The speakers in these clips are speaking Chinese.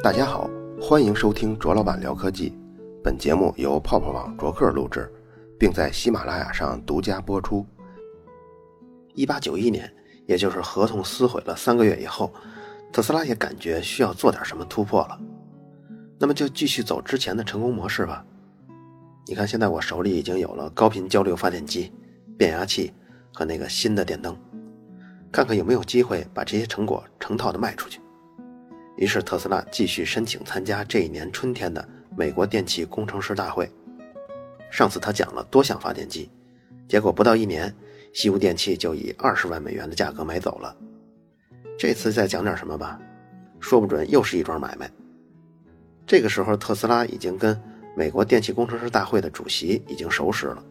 大家好，欢迎收听卓老板聊科技。本节目由泡泡网卓克录制，并在喜马拉雅上独家播出。一八九一年，也就是合同撕毁了三个月以后，特斯拉也感觉需要做点什么突破了。那么就继续走之前的成功模式吧。你看，现在我手里已经有了高频交流发电机、变压器和那个新的电灯，看看有没有机会把这些成果成套的卖出去。于是特斯拉继续申请参加这一年春天的美国电气工程师大会。上次他讲了多项发电机，结果不到一年，西屋电器就以二十万美元的价格买走了。这次再讲点什么吧，说不准又是一桩买卖。这个时候，特斯拉已经跟。美国电气工程师大会的主席已经熟识了，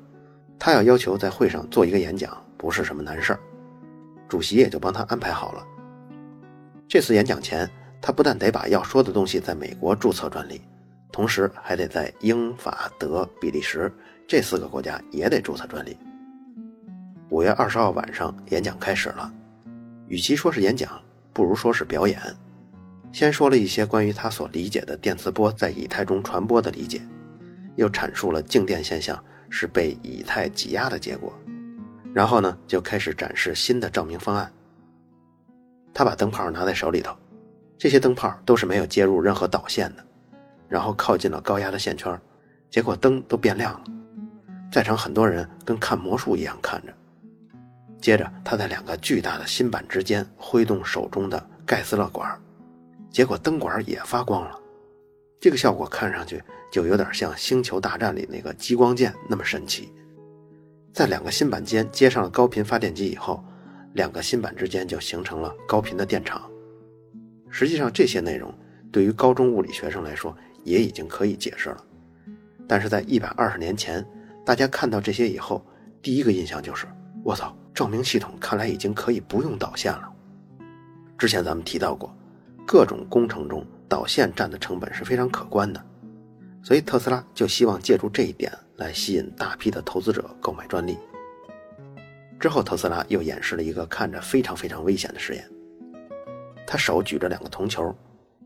他要要求在会上做一个演讲，不是什么难事儿，主席也就帮他安排好了。这次演讲前，他不但得把要说的东西在美国注册专利，同时还得在英法德比利时这四个国家也得注册专利。五月二十号晚上，演讲开始了，与其说是演讲，不如说是表演。先说了一些关于他所理解的电磁波在以太中传播的理解。又阐述了静电现象是被以太挤压的结果，然后呢，就开始展示新的照明方案。他把灯泡拿在手里头，这些灯泡都是没有接入任何导线的，然后靠近了高压的线圈，结果灯都变亮了。在场很多人跟看魔术一样看着。接着，他在两个巨大的芯板之间挥动手中的盖斯勒管，结果灯管也发光了。这个效果看上去就有点像《星球大战》里那个激光剑那么神奇。在两个芯板间接上了高频发电机以后，两个芯板之间就形成了高频的电场。实际上，这些内容对于高中物理学生来说也已经可以解释了。但是在一百二十年前，大家看到这些以后，第一个印象就是：我操，照明系统看来已经可以不用导线了。之前咱们提到过，各种工程中。导线占的成本是非常可观的，所以特斯拉就希望借助这一点来吸引大批的投资者购买专利。之后，特斯拉又演示了一个看着非常非常危险的实验。他手举着两个铜球，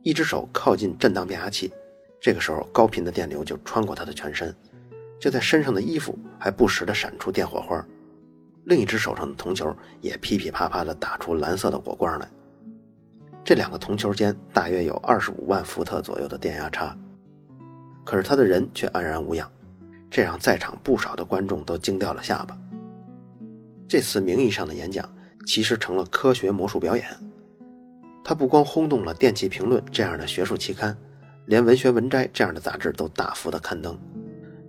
一只手靠近震荡变压器，这个时候高频的电流就穿过他的全身，就在身上的衣服还不时地闪出电火花，另一只手上的铜球也噼噼啪啪地打出蓝色的火光来。这两个铜球间大约有二十五万伏特左右的电压差，可是他的人却安然无恙，这让在场不少的观众都惊掉了下巴。这次名义上的演讲其实成了科学魔术表演，他不光轰动了《电气评论》这样的学术期刊，连《文学文摘》这样的杂志都大幅的刊登。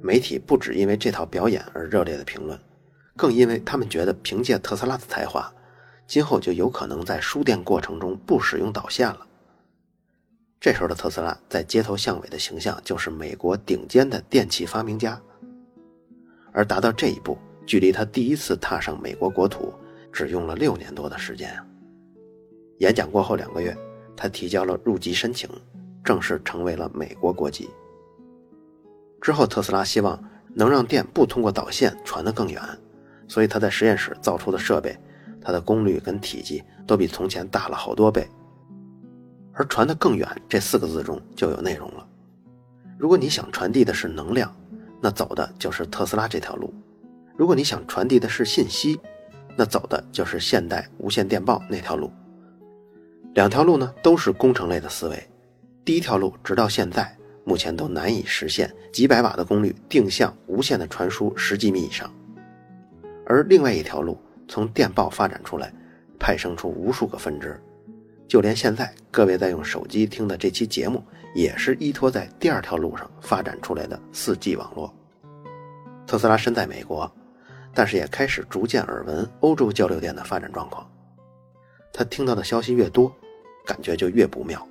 媒体不止因为这套表演而热烈的评论，更因为他们觉得凭借特斯拉的才华。今后就有可能在输电过程中不使用导线了。这时候的特斯拉在街头巷尾的形象就是美国顶尖的电气发明家，而达到这一步，距离他第一次踏上美国国土只用了六年多的时间！演讲过后两个月，他提交了入籍申请，正式成为了美国国籍。之后，特斯拉希望能让电不通过导线传得更远，所以他在实验室造出的设备。它的功率跟体积都比从前大了好多倍，而传得更远这四个字中就有内容了。如果你想传递的是能量，那走的就是特斯拉这条路；如果你想传递的是信息，那走的就是现代无线电报那条路。两条路呢都是工程类的思维。第一条路直到现在目前都难以实现几百瓦的功率定向无线的传输十几米以上，而另外一条路。从电报发展出来，派生出无数个分支，就连现在各位在用手机听的这期节目，也是依托在第二条路上发展出来的 4G 网络。特斯拉身在美国，但是也开始逐渐耳闻欧洲交流电的发展状况。他听到的消息越多，感觉就越不妙。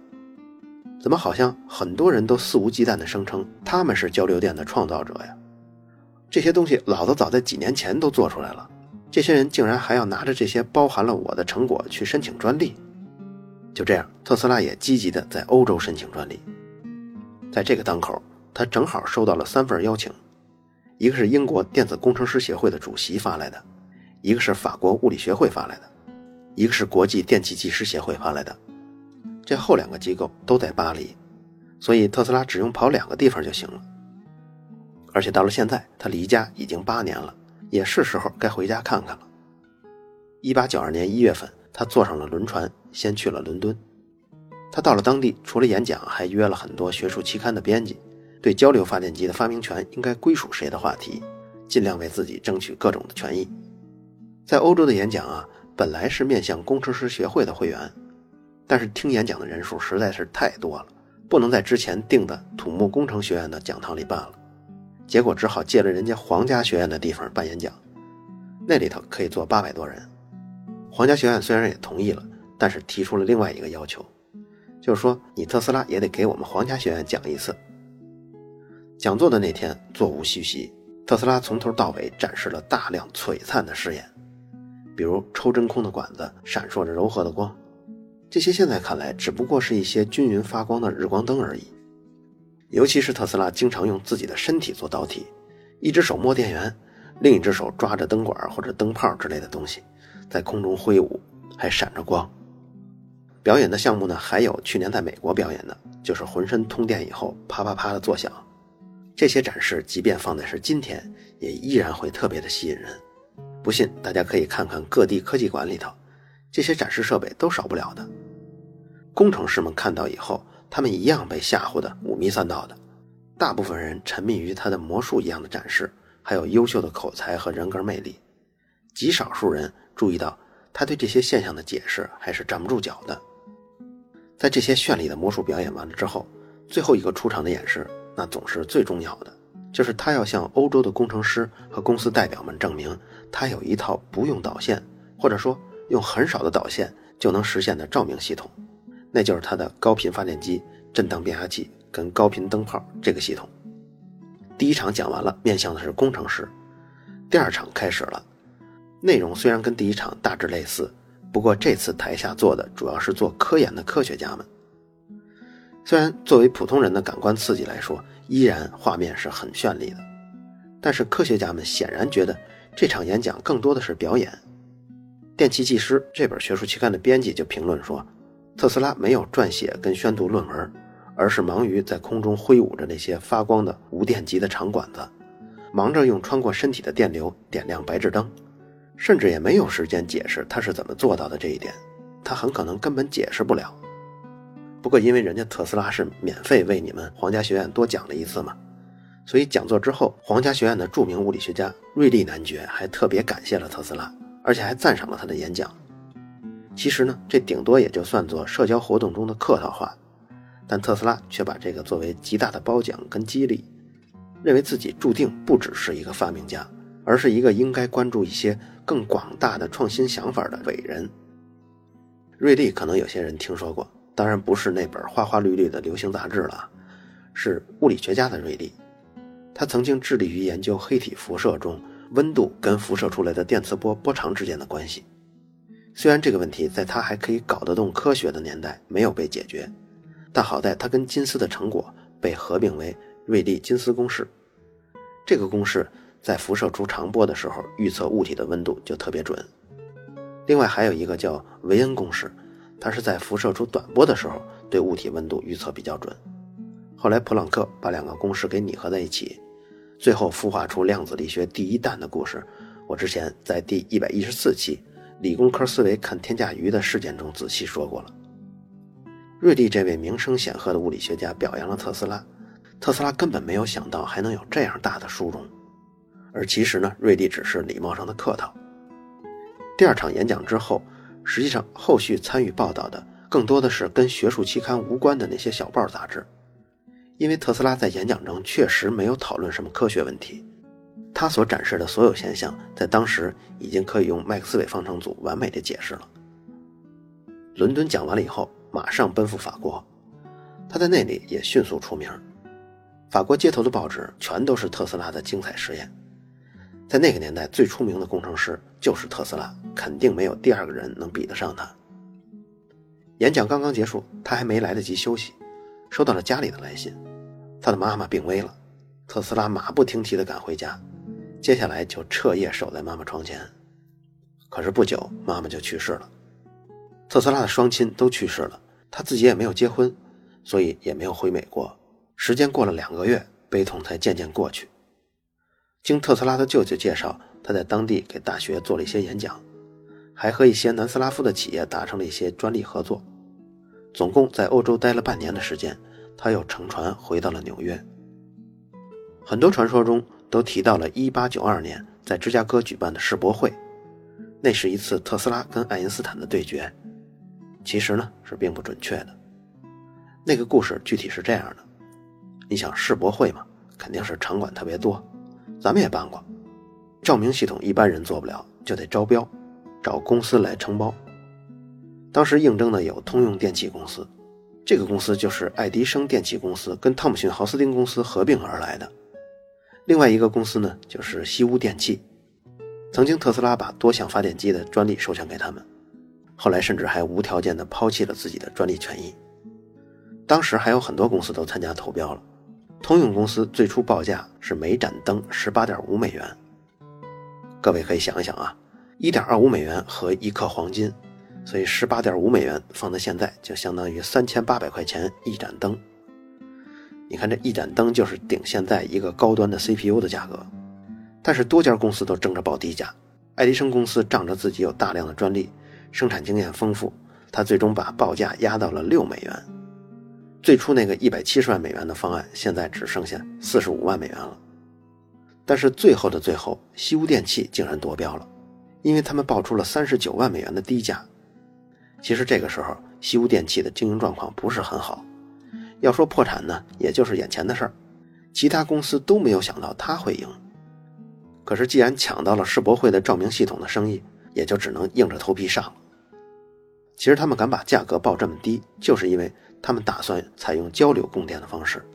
怎么好像很多人都肆无忌惮地声称他们是交流电的创造者呀？这些东西老子早在几年前都做出来了。这些人竟然还要拿着这些包含了我的成果去申请专利，就这样，特斯拉也积极的在欧洲申请专利。在这个当口，他正好收到了三份邀请，一个是英国电子工程师协会的主席发来的，一个是法国物理学会发来的，一个是国际电气技师协会发来的。这后两个机构都在巴黎，所以特斯拉只用跑两个地方就行了。而且到了现在，他离家已经八年了，也是时候该回家看看了。一八九二年一月份，他坐上了轮船，先去了伦敦。他到了当地，除了演讲，还约了很多学术期刊的编辑，对交流发电机的发明权应该归属谁的话题，尽量为自己争取各种的权益。在欧洲的演讲啊，本来是面向工程师协会的会员，但是听演讲的人数实在是太多了，不能在之前定的土木工程学院的讲堂里办了，结果只好借了人家皇家学院的地方办演讲，那里头可以坐八百多人。皇家学院虽然也同意了，但是提出了另外一个要求。就是说，你特斯拉也得给我们皇家学院讲一次。讲座的那天，座无虚席，特斯拉从头到尾展示了大量璀璨的试验，比如抽真空的管子闪烁着柔和的光，这些现在看来只不过是一些均匀发光的日光灯而已。尤其是特斯拉经常用自己的身体做导体，一只手摸电源，另一只手抓着灯管或者灯泡之类的东西，在空中挥舞，还闪着光。表演的项目呢，还有去年在美国表演的，就是浑身通电以后啪啪啪的作响。这些展示，即便放在是今天，也依然会特别的吸引人。不信，大家可以看看各地科技馆里头，这些展示设备都少不了的。工程师们看到以后，他们一样被吓唬的五迷三道的。大部分人沉迷于他的魔术一样的展示，还有优秀的口才和人格魅力。极少数人注意到他对这些现象的解释还是站不住脚的。在这些绚丽的魔术表演完了之后，最后一个出场的演示，那总是最重要的，就是他要向欧洲的工程师和公司代表们证明，他有一套不用导线，或者说用很少的导线就能实现的照明系统，那就是它的高频发电机、震荡变压器跟高频灯泡这个系统。第一场讲完了，面向的是工程师，第二场开始了，内容虽然跟第一场大致类似。不过这次台下坐的主要是做科研的科学家们。虽然作为普通人的感官刺激来说，依然画面是很绚丽的，但是科学家们显然觉得这场演讲更多的是表演。电气技师这本学术期刊的编辑就评论说，特斯拉没有撰写跟宣读论文，而是忙于在空中挥舞着那些发光的无电极的长管子，忙着用穿过身体的电流点亮白炽灯。甚至也没有时间解释他是怎么做到的这一点，他很可能根本解释不了。不过因为人家特斯拉是免费为你们皇家学院多讲了一次嘛，所以讲座之后，皇家学院的著名物理学家瑞利男爵还特别感谢了特斯拉，而且还赞赏了他的演讲。其实呢，这顶多也就算作社交活动中的客套话，但特斯拉却把这个作为极大的褒奖跟激励，认为自己注定不只是一个发明家。而是一个应该关注一些更广大的创新想法的伟人。瑞利可能有些人听说过，当然不是那本花花绿绿的流行杂志了，是物理学家的瑞利。他曾经致力于研究黑体辐射中温度跟辐射出来的电磁波波长之间的关系。虽然这个问题在他还可以搞得动科学的年代没有被解决，但好在他跟金斯的成果被合并为瑞利金斯公式。这个公式。在辐射出长波的时候，预测物体的温度就特别准。另外还有一个叫维恩公式，它是在辐射出短波的时候对物体温度预测比较准。后来普朗克把两个公式给拟合在一起，最后孵化出量子力学第一弹的故事。我之前在第一百一十四期《理工科思维看天价鱼》的事件中仔细说过了。瑞利这位名声显赫的物理学家表扬了特斯拉，特斯拉根本没有想到还能有这样大的殊荣。而其实呢，瑞利只是礼貌上的客套。第二场演讲之后，实际上后续参与报道的更多的是跟学术期刊无关的那些小报杂志，因为特斯拉在演讲中确实没有讨论什么科学问题，他所展示的所有现象在当时已经可以用麦克斯韦方程组完美的解释了。伦敦讲完了以后，马上奔赴法国，他在那里也迅速出名，法国街头的报纸全都是特斯拉的精彩实验。在那个年代，最出名的工程师就是特斯拉，肯定没有第二个人能比得上他。演讲刚刚结束，他还没来得及休息，收到了家里的来信，他的妈妈病危了。特斯拉马不停蹄地赶回家，接下来就彻夜守在妈妈床前。可是不久，妈妈就去世了。特斯拉的双亲都去世了，他自己也没有结婚，所以也没有回美国。时间过了两个月，悲痛才渐渐过去。经特斯拉的舅舅介绍，他在当地给大学做了一些演讲，还和一些南斯拉夫的企业达成了一些专利合作。总共在欧洲待了半年的时间，他又乘船回到了纽约。很多传说中都提到了1892年在芝加哥举办的世博会，那是一次特斯拉跟爱因斯坦的对决。其实呢是并不准确的。那个故事具体是这样的：你想世博会嘛，肯定是场馆特别多。咱们也办过，照明系统一般人做不了，就得招标，找公司来承包。当时应征的有通用电气公司，这个公司就是爱迪生电气公司跟汤姆逊豪斯丁公司合并而来的。另外一个公司呢，就是西屋电器，曾经特斯拉把多项发电机的专利授权给他们，后来甚至还无条件的抛弃了自己的专利权益。当时还有很多公司都参加投标了。通用公司最初报价是每盏灯十八点五美元。各位可以想一想啊，一点二五美元和一克黄金，所以十八点五美元放在现在就相当于三千八百块钱一盏灯。你看这一盏灯就是顶现在一个高端的 CPU 的价格，但是多家公司都争着报低价。爱迪生公司仗着自己有大量的专利，生产经验丰富，他最终把报价压到了六美元。最初那个一百七十万美元的方案，现在只剩下四十五万美元了。但是最后的最后，西屋电器竟然夺标了，因为他们报出了三十九万美元的低价。其实这个时候，西屋电器的经营状况不是很好，要说破产呢，也就是眼前的事儿。其他公司都没有想到他会赢。可是既然抢到了世博会的照明系统的生意，也就只能硬着头皮上了。其实他们敢把价格报这么低，就是因为。他们打算采用交流供电的方式，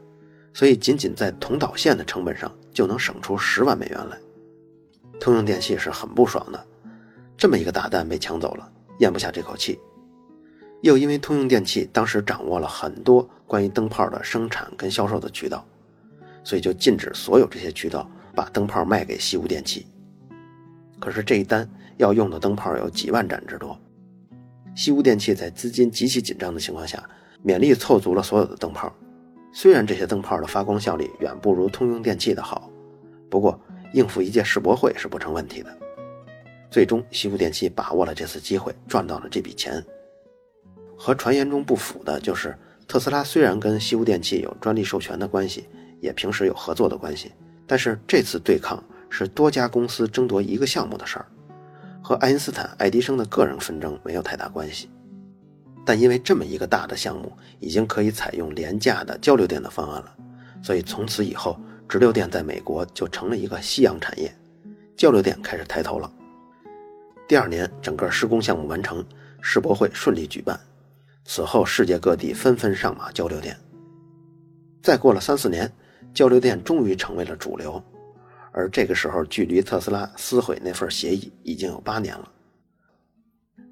所以仅仅在同导线的成本上就能省出十万美元来。通用电气是很不爽的，这么一个大单被抢走了，咽不下这口气。又因为通用电气当时掌握了很多关于灯泡的生产跟销售的渠道，所以就禁止所有这些渠道把灯泡卖给西屋电器。可是这一单要用的灯泡有几万盏之多，西屋电器在资金极其紧张的情况下。勉力凑足了所有的灯泡，虽然这些灯泡的发光效率远不如通用电器的好，不过应付一届世博会是不成问题的。最终，西屋电器把握了这次机会，赚到了这笔钱。和传言中不符的就是，特斯拉虽然跟西屋电器有专利授权的关系，也平时有合作的关系，但是这次对抗是多家公司争夺一个项目的事儿，和爱因斯坦、爱迪生的个人纷争没有太大关系。但因为这么一个大的项目已经可以采用廉价的交流电的方案了，所以从此以后，直流电在美国就成了一个夕阳产业，交流电开始抬头了。第二年，整个施工项目完成，世博会顺利举办。此后，世界各地纷纷上马交流电。再过了三四年，交流电终于成为了主流，而这个时候，距离特斯拉撕毁那份协议已经有八年了。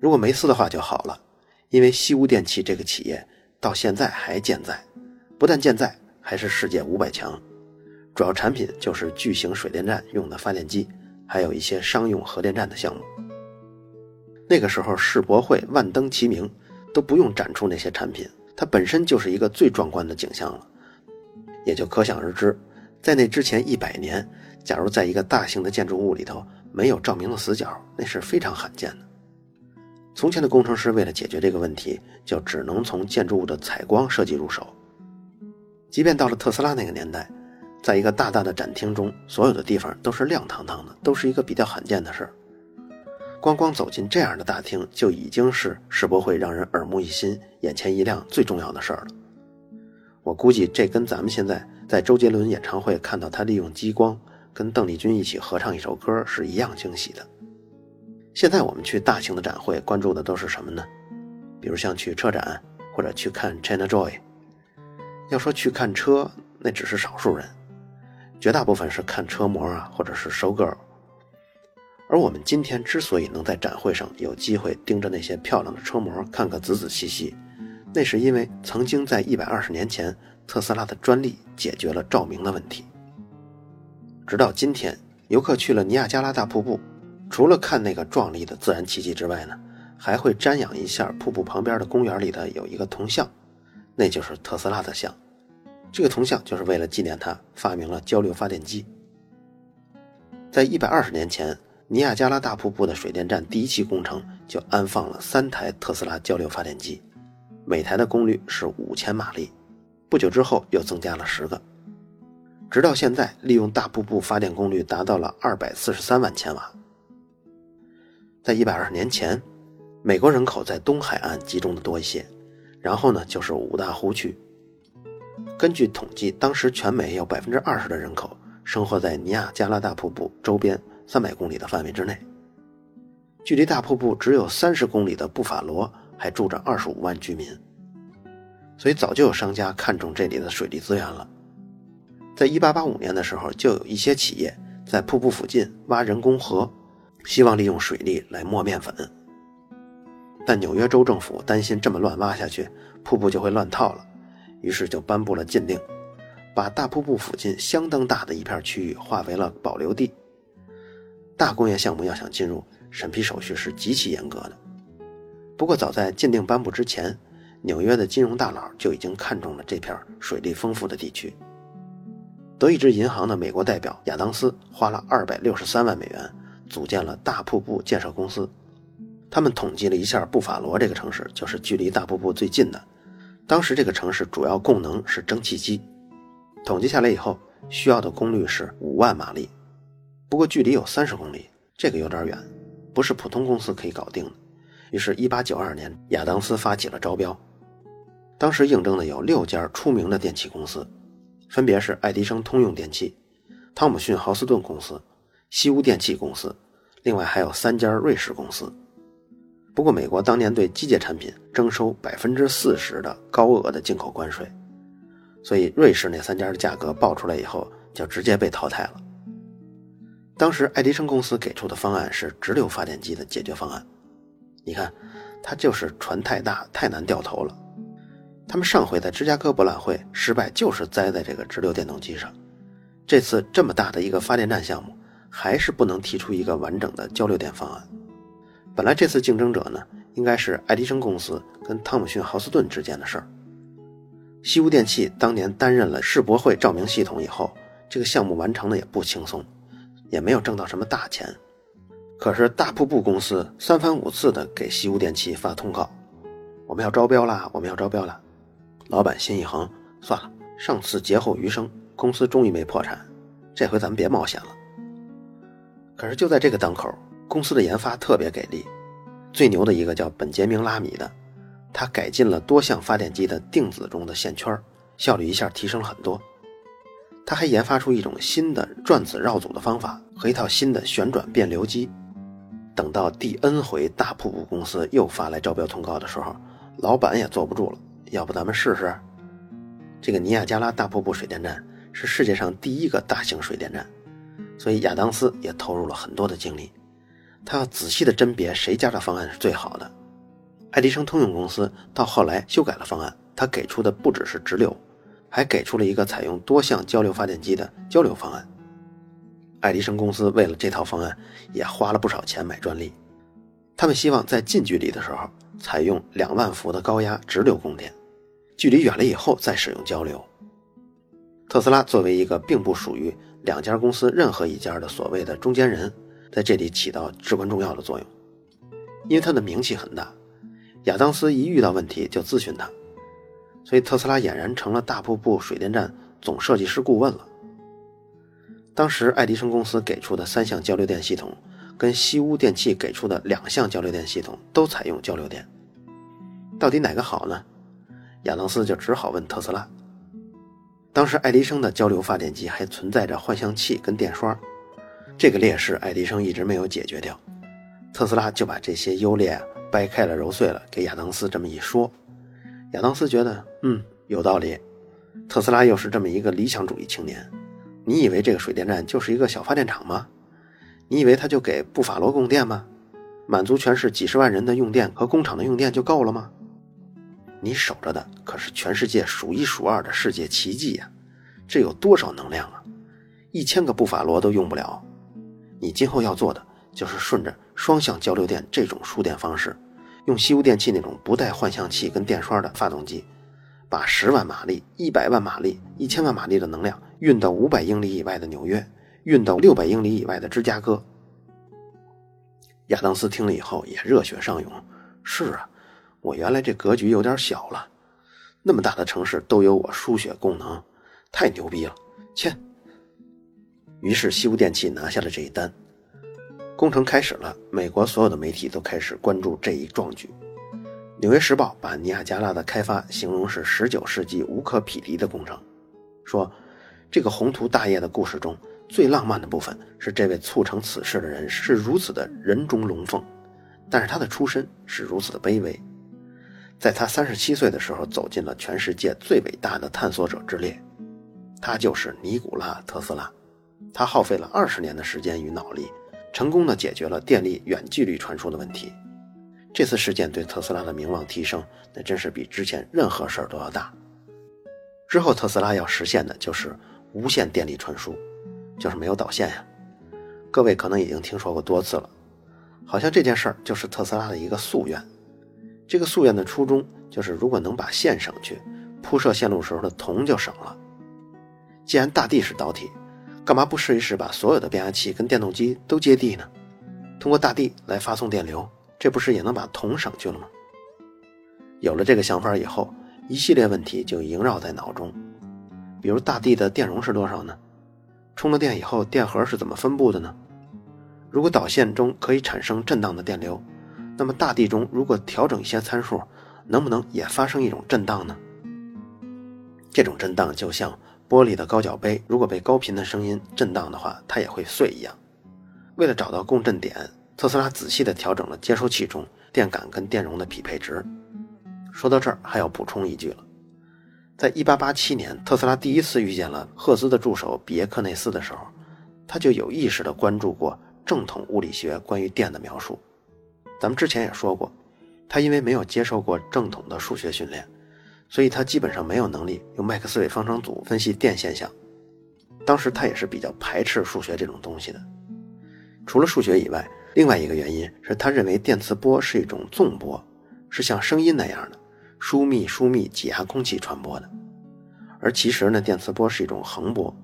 如果没撕的话就好了。因为西屋电器这个企业到现在还健在，不但健在，还是世界五百强。主要产品就是巨型水电站用的发电机，还有一些商用核电站的项目。那个时候世博会万灯齐鸣，都不用展出那些产品，它本身就是一个最壮观的景象了。也就可想而知，在那之前一百年，假如在一个大型的建筑物里头没有照明的死角，那是非常罕见的。从前的工程师为了解决这个问题，就只能从建筑物的采光设计入手。即便到了特斯拉那个年代，在一个大大的展厅中，所有的地方都是亮堂堂的，都是一个比较罕见的事儿。光光走进这样的大厅，就已经是世博会让人耳目一新、眼前一亮最重要的事儿了。我估计这跟咱们现在在周杰伦演唱会看到他利用激光跟邓丽君一起合唱一首歌是一样惊喜的。现在我们去大型的展会，关注的都是什么呢？比如像去车展，或者去看 China Joy。要说去看车，那只是少数人，绝大部分是看车模啊，或者是收 girl。而我们今天之所以能在展会上有机会盯着那些漂亮的车模看个仔仔细细，那是因为曾经在一百二十年前，特斯拉的专利解决了照明的问题。直到今天，游客去了尼亚加拉大瀑布。除了看那个壮丽的自然奇迹之外呢，还会瞻仰一下瀑布旁边的公园里的有一个铜像，那就是特斯拉的像。这个铜像就是为了纪念他发明了交流发电机。在一百二十年前，尼亚加拉大瀑布的水电站第一期工程就安放了三台特斯拉交流发电机，每台的功率是五千马力。不久之后又增加了十个，直到现在，利用大瀑布发电功率达到了二百四十三万千瓦。在一百二十年前，美国人口在东海岸集中的多一些，然后呢就是五大湖区。根据统计，当时全美有百分之二十的人口生活在尼亚加拉大瀑布周边三百公里的范围之内。距离大瀑布只有三十公里的布法罗还住着二十五万居民。所以早就有商家看中这里的水利资源了。在1885年的时候，就有一些企业在瀑布附近挖人工河，希望利用水利来磨面粉。但纽约州政府担心这么乱挖下去，瀑布就会乱套了，于是就颁布了禁令，把大瀑布附近相当大的一片区域划为了保留地。大工业项目要想进入，审批手续是极其严格的。不过早在禁令颁布之前，纽约的金融大佬就已经看中了这片水利丰富的地区。德意志银行的美国代表亚当斯花了二百六十三万美元组建了大瀑布建设公司。他们统计了一下，布法罗这个城市就是距离大瀑布最近的。当时这个城市主要供能是蒸汽机。统计下来以后，需要的功率是五万马力。不过距离有三十公里，这个有点远，不是普通公司可以搞定的。于是，一八九二年，亚当斯发起了招标。当时应征的有六家出名的电器公司，分别是爱迪生通用电器、汤姆逊豪斯顿公司、西屋电器公司，另外还有三家瑞士公司。不过，美国当年对机械产品征收百分之四十的高额的进口关税，所以瑞士那三家的价格报出来以后，就直接被淘汰了。当时爱迪生公司给出的方案是直流发电机的解决方案，你看，它就是船太大，太难掉头了。他们上回在芝加哥博览会失败，就是栽在这个直流电动机上。这次这么大的一个发电站项目，还是不能提出一个完整的交流电方案。本来这次竞争者呢，应该是爱迪生公司跟汤姆逊豪斯顿之间的事儿。西屋电器当年担任了世博会照明系统以后，这个项目完成的也不轻松，也没有挣到什么大钱。可是大瀑布公司三番五次的给西屋电器发通告，我们要招标啦，我们要招标啦。老板心一横，算了，上次劫后余生，公司终于没破产，这回咱们别冒险了。可是就在这个当口，公司的研发特别给力，最牛的一个叫本杰明拉米的，他改进了多项发电机的定子中的线圈，效率一下提升了很多。他还研发出一种新的转子绕组的方法和一套新的旋转变流机。等到第 N 回大瀑布公司又发来招标通告的时候，老板也坐不住了。要不咱们试试？这个尼亚加拉大瀑布水电站是世界上第一个大型水电站，所以亚当斯也投入了很多的精力。他要仔细的甄别谁家的方案是最好的。爱迪生通用公司到后来修改了方案，他给出的不只是直流，还给出了一个采用多项交流发电机的交流方案。爱迪生公司为了这套方案也花了不少钱买专利。他们希望在近距离的时候采用两万伏的高压直流供电。距离远了以后再使用交流。特斯拉作为一个并不属于两家公司任何一家的所谓的中间人，在这里起到至关重要的作用，因为他的名气很大。亚当斯一遇到问题就咨询他，所以特斯拉俨然成了大瀑布水电站总设计师顾问了。当时爱迪生公司给出的三项交流电系统，跟西屋电器给出的两项交流电系统都采用交流电，到底哪个好呢？亚当斯就只好问特斯拉。当时爱迪生的交流发电机还存在着换向器跟电刷，这个劣势爱迪生一直没有解决掉。特斯拉就把这些优劣掰开了揉碎了给亚当斯这么一说，亚当斯觉得嗯有道理。特斯拉又是这么一个理想主义青年，你以为这个水电站就是一个小发电厂吗？你以为他就给布法罗供电吗？满足全市几十万人的用电和工厂的用电就够了吗？你守着的可是全世界数一数二的世界奇迹呀！这有多少能量啊？一千个布法罗都用不了。你今后要做的就是顺着双向交流电这种输电方式，用西屋电器那种不带换向器跟电刷的发动机，把十万马力、一百万马力、一千万马力的能量运到五百英里以外的纽约，运到六百英里以外的芝加哥。亚当斯听了以后也热血上涌。是啊，我原来这格局有点小了，那么大的城市都有我输血功能，太牛逼了！切。于是西屋电器拿下了这一单，工程开始了。美国所有的媒体都开始关注这一壮举。《纽约时报》把尼亚加拉的开发形容是19世纪无可匹敌的工程，说这个宏图大业的故事中最浪漫的部分是这位促成此事的人是如此的人中龙凤，但是他的出身是如此的卑微。在他37岁的时候，走进了全世界最伟大的探索者之列，他就是尼古拉·特斯拉。他耗费了二十年的时间与脑力，成功的解决了电力远距离传输的问题。这次事件对特斯拉的名望提升，那真是比之前任何事儿都要大。之后，特斯拉要实现的就是无线电力传输，就是没有导线呀。各位可能已经听说过多次了，好像这件事儿就是特斯拉的一个夙愿。这个夙愿的初衷就是，如果能把线省去，铺设线路时候的铜就省了。既然大地是导体，干嘛不试一试把所有的变压器跟电动机都接地呢？通过大地来发送电流，这不是也能把铜省去了吗？有了这个想法以后，一系列问题就萦绕在脑中。比如大地的电容是多少呢？充了电以后，电荷是怎么分布的呢？如果导线中可以产生震荡的电流，那么大地中如果调整一些参数，能不能也发生一种震荡呢？这种震荡就像……玻璃的高脚杯，如果被高频的声音震荡的话，它也会碎一样。为了找到共振点，特斯拉仔细地调整了接收器中电感跟电容的匹配值。说到这儿，还要补充一句了：在1887年，特斯拉第一次遇见了赫兹的助手比耶克内斯的时候，他就有意识地关注过正统物理学关于电的描述。咱们之前也说过，他因为没有接受过正统的数学训练。所以他基本上没有能力用麦克斯韦方程组分析电现象。当时他也是比较排斥数学这种东西的。除了数学以外，另外一个原因是他认为电磁波是一种纵波，是像声音那样的疏密疏密挤压空气传播的。而其实呢，电磁波是一种横波。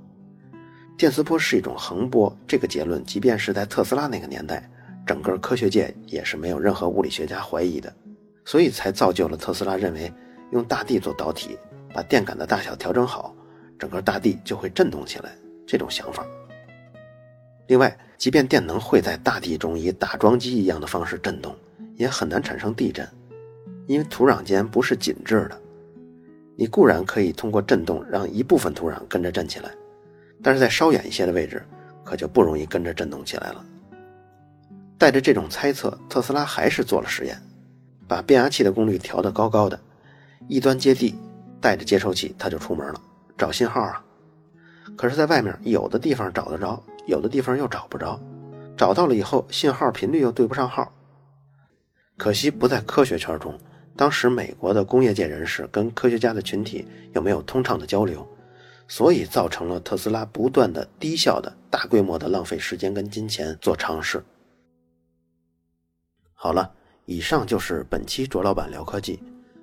电磁波是一种横波，这个结论即便是在特斯拉那个年代，整个科学界也是没有任何物理学家怀疑的。所以才造就了特斯拉认为。用大地做导体，把电感的大小调整好，整个大地就会震动起来。这种想法。另外，即便电能会在大地中以打桩机一样的方式震动，也很难产生地震，因为土壤间不是紧致的。你固然可以通过震动让一部分土壤跟着震起来，但是在稍远一些的位置，可就不容易跟着震动起来了。带着这种猜测，特斯拉还是做了实验，把变压器的功率调得高高的。一端接地，带着接收器，他就出门了，找信号啊。可是，在外面有的地方找得着，有的地方又找不着。找到了以后，信号频率又对不上号。可惜不在科学圈中，当时美国的工业界人士跟科学家的群体又没有通畅的交流，所以造成了特斯拉不断的低效的大规模的浪费时间跟金钱做尝试。好了，以上就是本期卓老板聊科技。